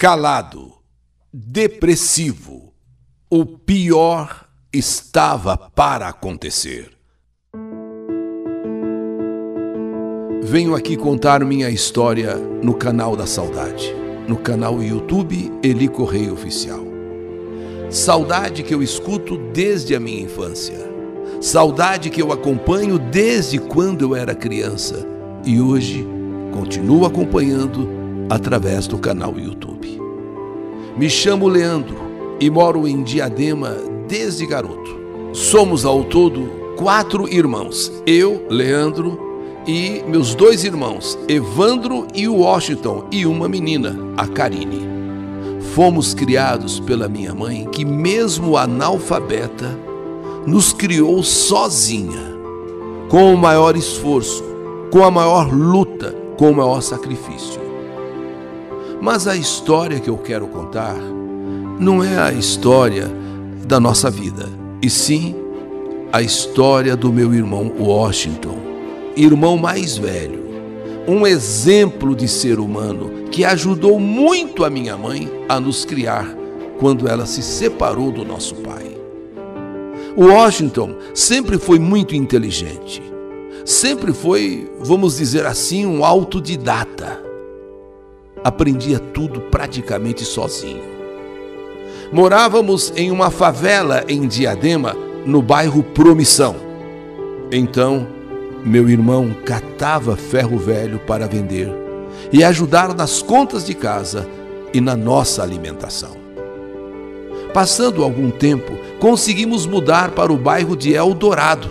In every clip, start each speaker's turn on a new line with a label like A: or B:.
A: calado, depressivo. O pior estava para acontecer. Venho aqui contar minha história no canal da Saudade, no canal YouTube Eli Correia Oficial. Saudade que eu escuto desde a minha infância. Saudade que eu acompanho desde quando eu era criança e hoje continuo acompanhando através do canal YouTube. Me chamo Leandro e moro em Diadema desde garoto. Somos ao todo quatro irmãos: eu, Leandro, e meus dois irmãos, Evandro e Washington, e uma menina, a Karine. Fomos criados pela minha mãe, que, mesmo analfabeta, nos criou sozinha, com o maior esforço, com a maior luta, com o maior sacrifício. Mas a história que eu quero contar não é a história da nossa vida, e sim a história do meu irmão Washington, irmão mais velho, um exemplo de ser humano que ajudou muito a minha mãe a nos criar quando ela se separou do nosso pai. Washington sempre foi muito inteligente, sempre foi, vamos dizer assim, um autodidata aprendia tudo praticamente sozinho. Morávamos em uma favela em Diadema, no bairro Promissão. Então, meu irmão catava ferro velho para vender e ajudar nas contas de casa e na nossa alimentação. Passando algum tempo, conseguimos mudar para o bairro de Eldorado.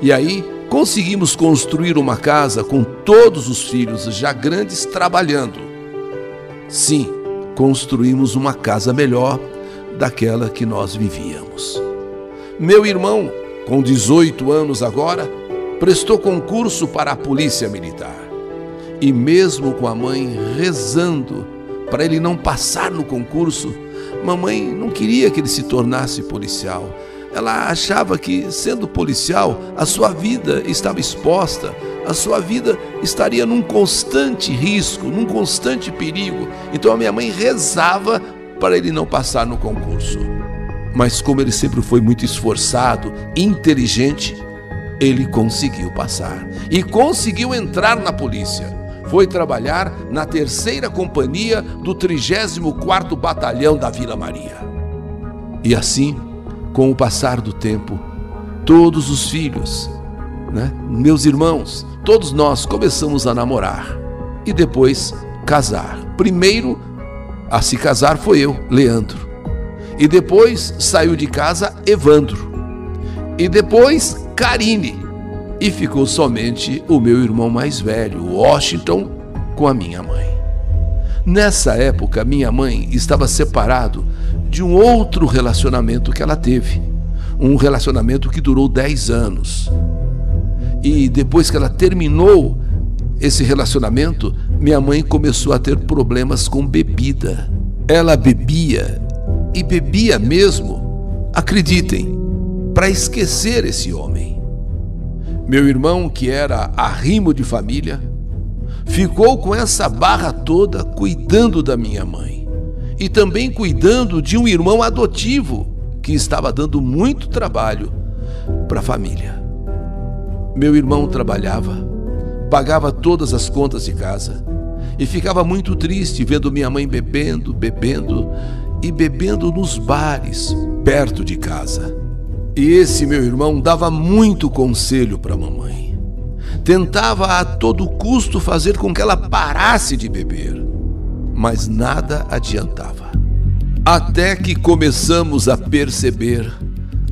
A: E aí conseguimos construir uma casa com todos os filhos já grandes trabalhando. Sim, construímos uma casa melhor daquela que nós vivíamos. Meu irmão, com 18 anos agora, prestou concurso para a Polícia Militar. E mesmo com a mãe rezando para ele não passar no concurso, mamãe não queria que ele se tornasse policial. Ela achava que, sendo policial, a sua vida estava exposta a sua vida estaria num constante risco, num constante perigo. Então a minha mãe rezava para ele não passar no concurso. Mas como ele sempre foi muito esforçado, inteligente, ele conseguiu passar e conseguiu entrar na polícia. Foi trabalhar na terceira companhia do 34º Batalhão da Vila Maria. E assim, com o passar do tempo, todos os filhos, né, meus irmãos, todos nós começamos a namorar e depois casar. Primeiro a se casar foi eu, Leandro. E depois saiu de casa Evandro. E depois Karine. E ficou somente o meu irmão mais velho, Washington, com a minha mãe. Nessa época, minha mãe estava separado de um outro relacionamento que ela teve. Um relacionamento que durou 10 anos. E depois que ela terminou esse relacionamento, minha mãe começou a ter problemas com bebida. Ela bebia e bebia mesmo, acreditem, para esquecer esse homem. Meu irmão, que era arrimo de família, ficou com essa barra toda cuidando da minha mãe e também cuidando de um irmão adotivo que estava dando muito trabalho para a família. Meu irmão trabalhava, pagava todas as contas de casa e ficava muito triste vendo minha mãe bebendo, bebendo e bebendo nos bares perto de casa. E esse meu irmão dava muito conselho para a mamãe. Tentava a todo custo fazer com que ela parasse de beber, mas nada adiantava. Até que começamos a perceber,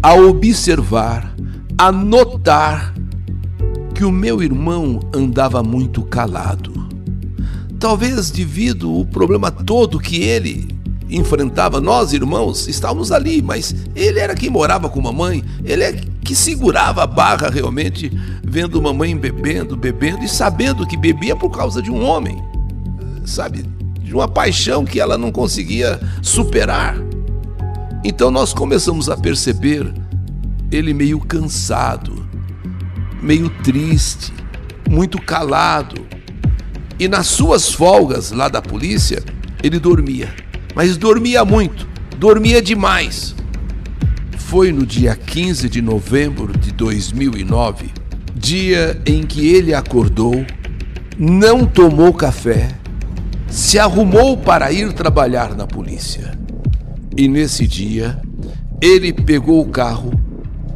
A: a observar, a notar que o meu irmão andava muito calado. Talvez devido ao problema todo que ele enfrentava, nós irmãos estávamos ali, mas ele era quem morava com mamãe, ele é que segurava a barra realmente, vendo mamãe bebendo, bebendo e sabendo que bebia por causa de um homem, sabe, de uma paixão que ela não conseguia superar. Então nós começamos a perceber ele meio cansado, meio triste, muito calado. E nas suas folgas lá da polícia, ele dormia, mas dormia muito, dormia demais. Foi no dia 15 de novembro de 2009, dia em que ele acordou, não tomou café, se arrumou para ir trabalhar na polícia. E nesse dia, ele pegou o carro,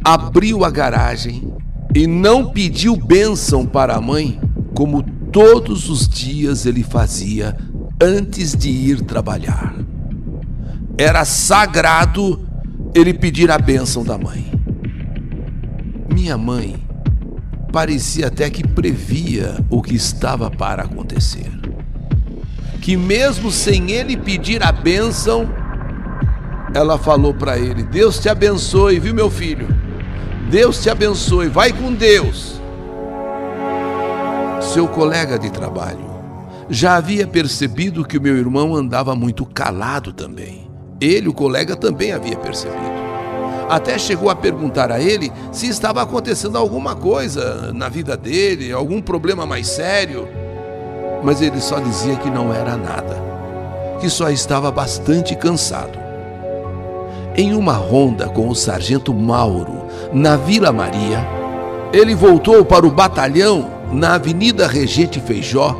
A: abriu a garagem e não pediu bênção para a mãe, como todos os dias ele fazia antes de ir trabalhar. Era sagrado ele pedir a bênção da mãe. Minha mãe parecia até que previa o que estava para acontecer. Que mesmo sem ele pedir a bênção, ela falou para ele: Deus te abençoe, viu, meu filho? Deus te abençoe, vai com Deus. Seu colega de trabalho já havia percebido que o meu irmão andava muito calado também. Ele, o colega, também havia percebido. Até chegou a perguntar a ele se estava acontecendo alguma coisa na vida dele, algum problema mais sério. Mas ele só dizia que não era nada, que só estava bastante cansado. Em uma ronda com o sargento Mauro, na Vila Maria, ele voltou para o batalhão na Avenida Regente Feijó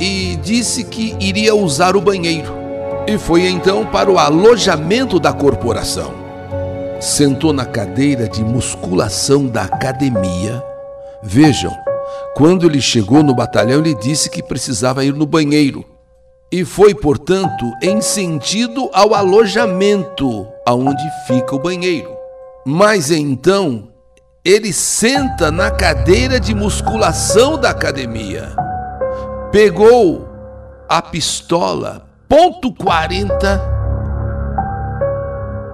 A: e disse que iria usar o banheiro. E foi então para o alojamento da corporação. Sentou na cadeira de musculação da academia. Vejam, quando ele chegou no batalhão, ele disse que precisava ir no banheiro. E foi, portanto, em sentido ao alojamento aonde fica o banheiro. Mas então ele senta na cadeira de musculação da academia. Pegou a pistola, ponto 40,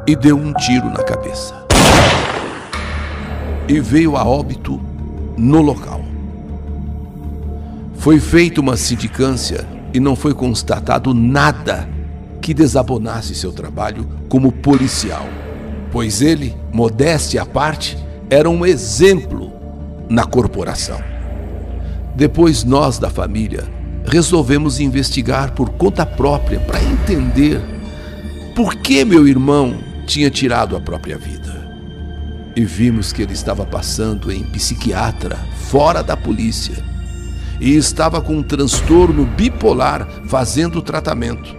A: e deu um tiro na cabeça. E veio a óbito no local. Foi feita uma sindicância e não foi constatado nada que desabonasse seu trabalho como policial, pois ele, modéstia à parte, era um exemplo na corporação. Depois nós da família resolvemos investigar por conta própria para entender por que meu irmão tinha tirado a própria vida. E vimos que ele estava passando em psiquiatra fora da polícia e estava com um transtorno bipolar fazendo tratamento.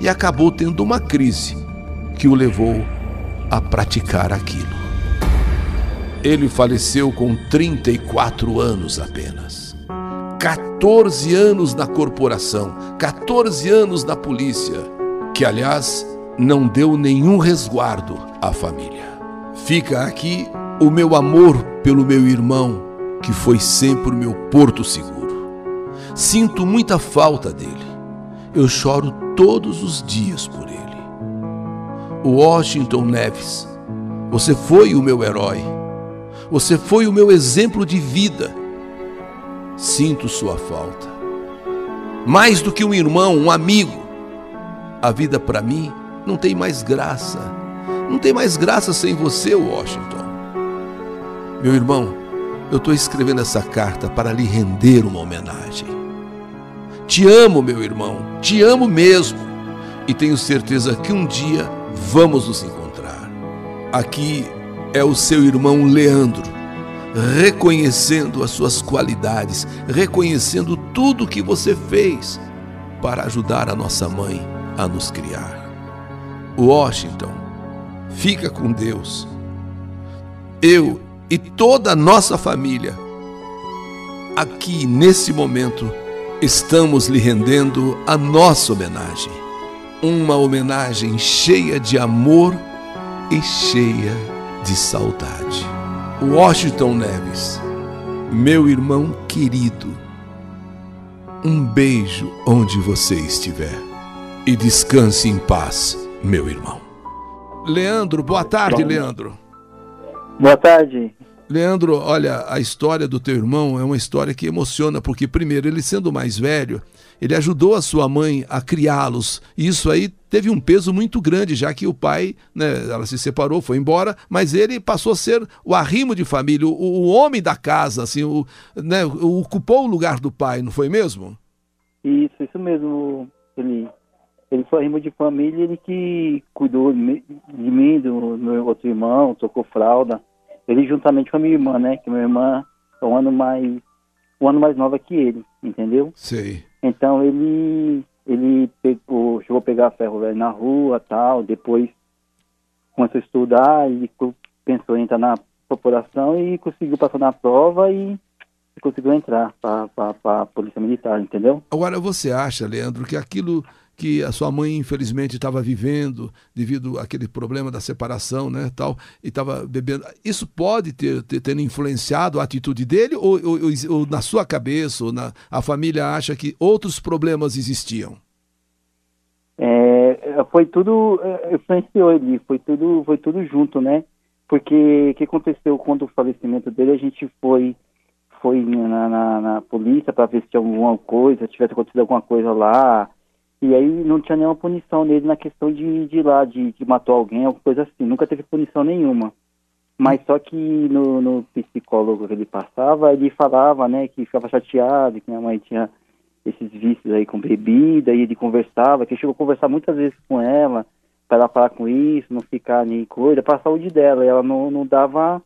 A: E acabou tendo uma crise que o levou a praticar aquilo. Ele faleceu com 34 anos apenas. 14 anos na corporação, 14 anos na polícia, que aliás não deu nenhum resguardo à família. Fica aqui o meu amor pelo meu irmão, que foi sempre o meu porto seguro. Sinto muita falta dele. Eu choro todos os dias por ele. Washington Neves, você foi o meu herói você foi o meu exemplo de vida. Sinto sua falta. Mais do que um irmão, um amigo. A vida para mim não tem mais graça. Não tem mais graça sem você, Washington. Meu irmão, eu estou escrevendo essa carta para lhe render uma homenagem. Te amo, meu irmão, te amo mesmo. E tenho certeza que um dia vamos nos encontrar. Aqui é o seu irmão Leandro, reconhecendo as suas qualidades, reconhecendo tudo que você fez para ajudar a nossa mãe a nos criar. Washington, fica com Deus. Eu e toda a nossa família, aqui nesse momento, estamos lhe rendendo a nossa homenagem. Uma homenagem cheia de amor e cheia de de saudade. Washington Neves, meu irmão querido, um beijo onde você estiver e descanse em paz, meu irmão. Leandro, boa tarde, Leandro.
B: Boa tarde.
A: Leandro, olha, a história do teu irmão é uma história que emociona, porque, primeiro, ele sendo mais velho, ele ajudou a sua mãe a criá-los. E isso aí teve um peso muito grande, já que o pai, né, ela se separou, foi embora, mas ele passou a ser o arrimo de família, o, o homem da casa, assim, o, né, ocupou o lugar do pai, não foi mesmo?
B: Isso, isso mesmo. Ele ele foi rimo de família, ele que cuidou de mim, do meu outro irmão, tocou fralda. Ele juntamente com a minha irmã, né? Que minha irmã é um ano mais um ano mais nova que ele, entendeu?
A: Sei.
B: Então ele ele pegou, chegou a pegar ferro velho na rua, tal, depois começou a estudar e pensou em entrar na corporação e conseguiu passar na prova e conseguiu entrar para a Polícia Militar, entendeu?
A: Agora, você acha, Leandro, que aquilo que a sua mãe infelizmente estava vivendo devido àquele problema da separação, né, tal, e estava bebendo. Isso pode ter, ter, ter, influenciado a atitude dele ou, ou, ou, na sua cabeça ou na a família acha que outros problemas existiam?
B: É, foi tudo é, influenciou ele, foi tudo foi tudo junto, né? Porque o que aconteceu quando o falecimento dele, a gente foi foi na, na, na polícia para ver se tinha alguma coisa, tivesse acontecido alguma coisa lá, e aí não tinha nenhuma punição nele na questão de, de ir lá, de, de matou alguém, alguma coisa assim. Nunca teve punição nenhuma. Mas só que no, no psicólogo que ele passava, ele falava, né, que ficava chateado, que minha mãe tinha esses vícios aí com bebida, e ele conversava, que chegou a conversar muitas vezes com ela, para ela parar com isso, não ficar nem coisa, para a saúde dela. E ela não, não dava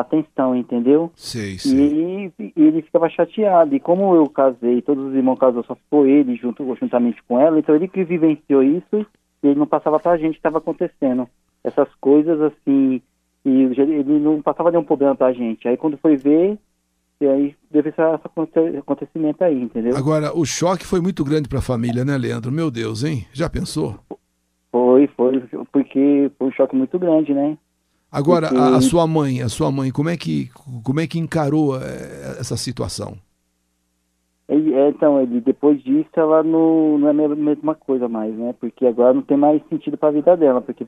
B: atenção, entendeu?
A: Sei, sei.
B: E, e, ele ficava chateado. E como eu casei, todos os irmãos casou, só ficou ele junto, juntamente com ela, então ele que vivenciou isso e ele não passava pra gente o que estava acontecendo. Essas coisas assim, e ele não passava nenhum problema pra gente. Aí quando foi ver, e aí teve esse acontecimento aí, entendeu?
A: Agora, o choque foi muito grande para a família, né, Leandro? Meu Deus, hein? Já pensou?
B: Foi, foi, porque foi um choque muito grande, né?
A: Agora, a, a, sua mãe, a sua mãe, como é que, como é que encarou é, essa situação?
B: Ele, é, então, ele, depois disso, ela não, não é a mesma coisa mais, né? Porque agora não tem mais sentido para a vida dela, porque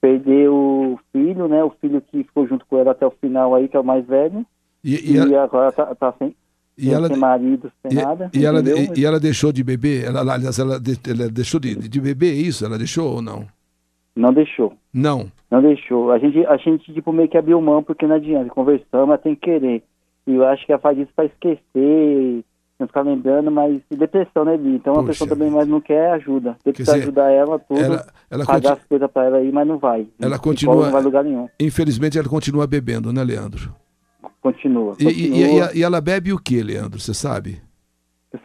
B: perdeu o filho, né? O filho que ficou junto com ela até o final aí, que é o mais velho. E, e, e ela, agora tá, tá sem, e ela, sem marido, sem
A: e,
B: nada.
A: E ela, e, ela deixou de beber? Ela, aliás, ela, ela deixou de, de beber isso? Ela deixou ou não?
B: Não deixou.
A: Não.
B: Não deixou. A gente, a gente tipo, meio que abriu mão, porque não adianta. Conversamos, mas tem que querer. E eu acho que ela faz isso para esquecer, não ficar lembrando, mas depressão, né, Bi? Então a pessoa também mais não quer ajuda. Tem que ajudar ela tudo, ela, ela pagar as coisas para ela aí, mas não vai.
A: Ela continua.
B: Não vai lugar nenhum.
A: Infelizmente ela continua bebendo, né, Leandro?
B: Continua.
A: E, continua. E, e, e ela bebe o que, Leandro? Você sabe?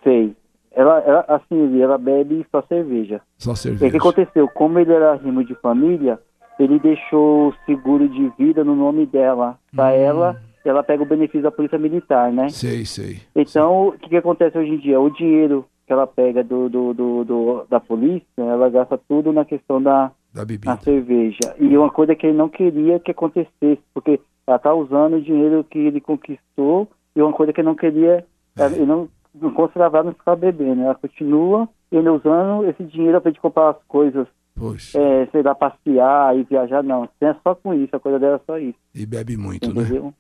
B: Sei. Ela, ela, assim, ela bebe só cerveja.
A: Só cerveja.
B: o que aconteceu? Como ele era rimo de família, ele deixou o seguro de vida no nome dela. Para hum. ela, ela pega o benefício da polícia militar, né?
A: Sei, sei.
B: Então, o que, que acontece hoje em dia? O dinheiro que ela pega do, do, do, do da polícia, ela gasta tudo na questão da,
A: da bebida.
B: Cerveja. E uma coisa que ele não queria que acontecesse, porque ela tá usando o dinheiro que ele conquistou e uma coisa que ele não queria, é. ele não não considerava não ficar bebendo. Ela continua ele usando esse dinheiro para comprar as coisas.
A: Poxa.
B: É, sei lá, passear e viajar, não. É só com isso, a coisa dela é só isso.
A: E bebe muito, né? Entendeu? né?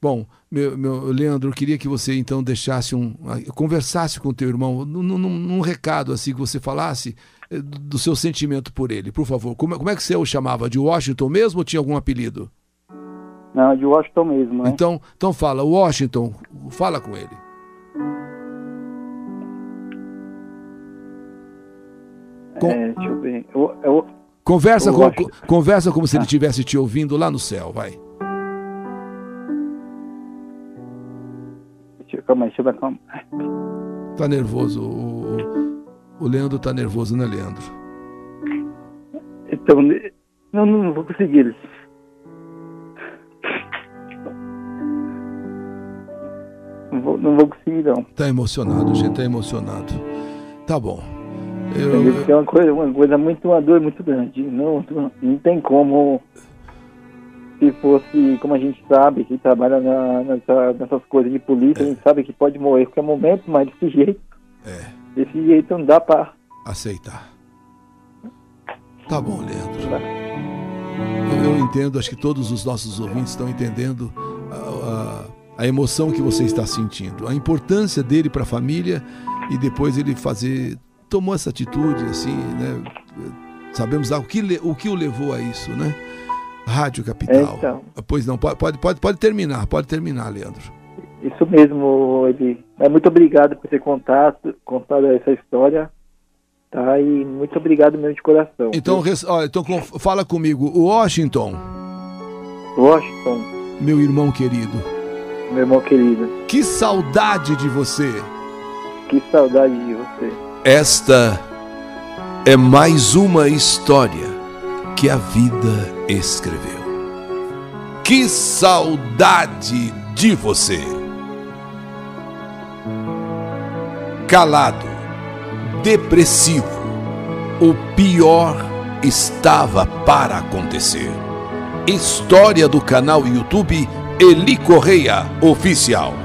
A: Bom, meu, meu, Leandro, eu queria que você então deixasse um. conversasse com o teu irmão, num, num, num recado assim, que você falasse eh, do seu sentimento por ele, por favor. Como, como é que você o chamava? De Washington mesmo ou tinha algum apelido?
B: Não, de Washington mesmo, né?
A: Então, então fala, Washington, fala com ele.
B: Com... É, deixa eu ver. Eu, eu,
A: conversa, eu com, acho... conversa como se ele estivesse te ouvindo lá no céu, vai.
B: Calma aí, deixa eu ver. Calma.
A: Tá nervoso. O, o Leandro tá nervoso, né, Leandro?
B: Então, não, não vou conseguir. Não vou, não vou conseguir, não.
A: Tá emocionado, gente, tá emocionado. Tá bom.
B: Eu... É uma coisa, uma coisa muito, uma dor muito grande. Não, não tem como, se fosse, como a gente sabe, que trabalha na, nessa, nessas coisas de polícia, é. a gente sabe que pode morrer a qualquer momento, mas desse jeito,
A: é.
B: desse jeito não dá para
A: aceitar. Tá bom, Leandro. Tá. Eu, eu, entendo, acho que todos os nossos ouvintes estão entendendo a, a, a emoção que você está sentindo, a importância dele para a família e depois ele fazer tomou essa atitude, assim, né? Sabemos o que, o que o levou a isso, né? Rádio Capital. Então, pois não, pode, pode, pode terminar, pode terminar, Leandro.
B: Isso mesmo, ele. É muito obrigado por ter contado, contado essa história. Tá? E muito obrigado mesmo de coração.
A: Então, ó, então fala comigo. Washington.
B: Washington.
A: Meu irmão querido.
B: Meu irmão querido.
A: Que saudade de você.
B: Que saudade de você.
A: Esta é mais uma história que a vida escreveu. Que saudade de você! Calado, depressivo, o pior estava para acontecer. História do canal YouTube Eli Correia Oficial.